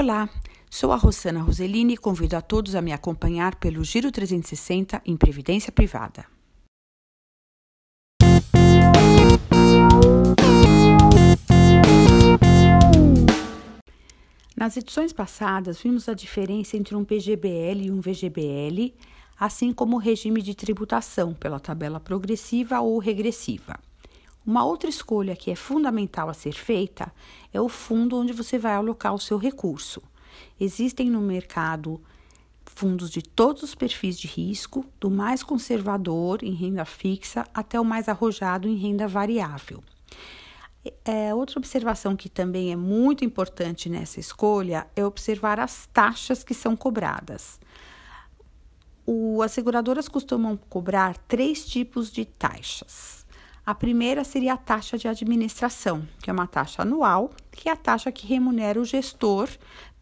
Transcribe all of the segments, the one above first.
Olá, sou a Rosana Roselini e convido a todos a me acompanhar pelo Giro 360 em Previdência Privada. Nas edições passadas, vimos a diferença entre um PGBL e um VGBL, assim como o regime de tributação pela tabela progressiva ou regressiva. Uma outra escolha que é fundamental a ser feita é o fundo onde você vai alocar o seu recurso. Existem no mercado fundos de todos os perfis de risco, do mais conservador em renda fixa até o mais arrojado em renda variável. É, outra observação que também é muito importante nessa escolha é observar as taxas que são cobradas. O, as seguradoras costumam cobrar três tipos de taxas a primeira seria a taxa de administração, que é uma taxa anual, que é a taxa que remunera o gestor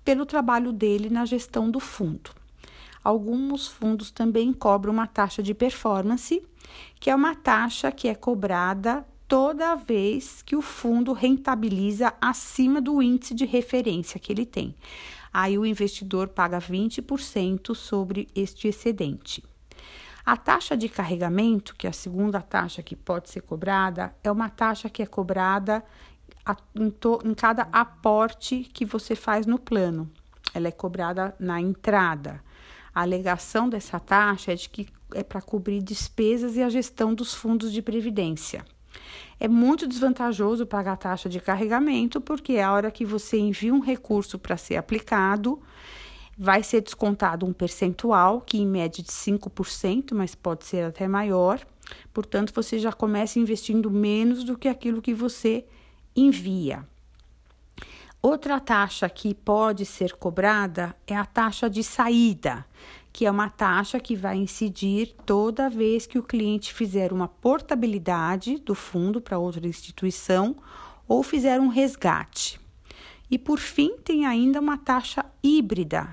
pelo trabalho dele na gestão do fundo. Alguns fundos também cobram uma taxa de performance, que é uma taxa que é cobrada toda vez que o fundo rentabiliza acima do índice de referência que ele tem. Aí o investidor paga 20% sobre este excedente. A taxa de carregamento, que é a segunda taxa que pode ser cobrada, é uma taxa que é cobrada em, em cada aporte que você faz no plano. Ela é cobrada na entrada. A alegação dessa taxa é de que é para cobrir despesas e a gestão dos fundos de previdência. É muito desvantajoso pagar a taxa de carregamento, porque é a hora que você envia um recurso para ser aplicado, vai ser descontado um percentual, que em média de 5%, mas pode ser até maior. Portanto, você já começa investindo menos do que aquilo que você envia. Outra taxa que pode ser cobrada é a taxa de saída, que é uma taxa que vai incidir toda vez que o cliente fizer uma portabilidade do fundo para outra instituição ou fizer um resgate. E por fim, tem ainda uma taxa híbrida,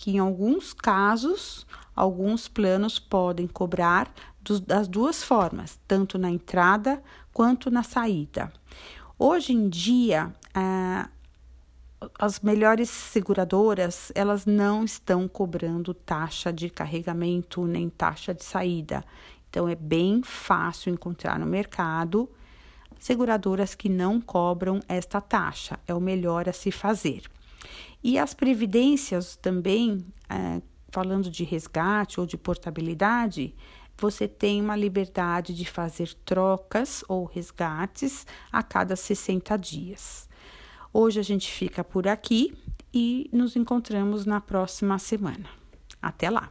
que em alguns casos, alguns planos podem cobrar das duas formas, tanto na entrada quanto na saída. Hoje em dia, é, as melhores seguradoras elas não estão cobrando taxa de carregamento nem taxa de saída. Então é bem fácil encontrar no mercado seguradoras que não cobram esta taxa. É o melhor a se fazer. E as previdências também, é, falando de resgate ou de portabilidade, você tem uma liberdade de fazer trocas ou resgates a cada 60 dias. Hoje a gente fica por aqui e nos encontramos na próxima semana. Até lá!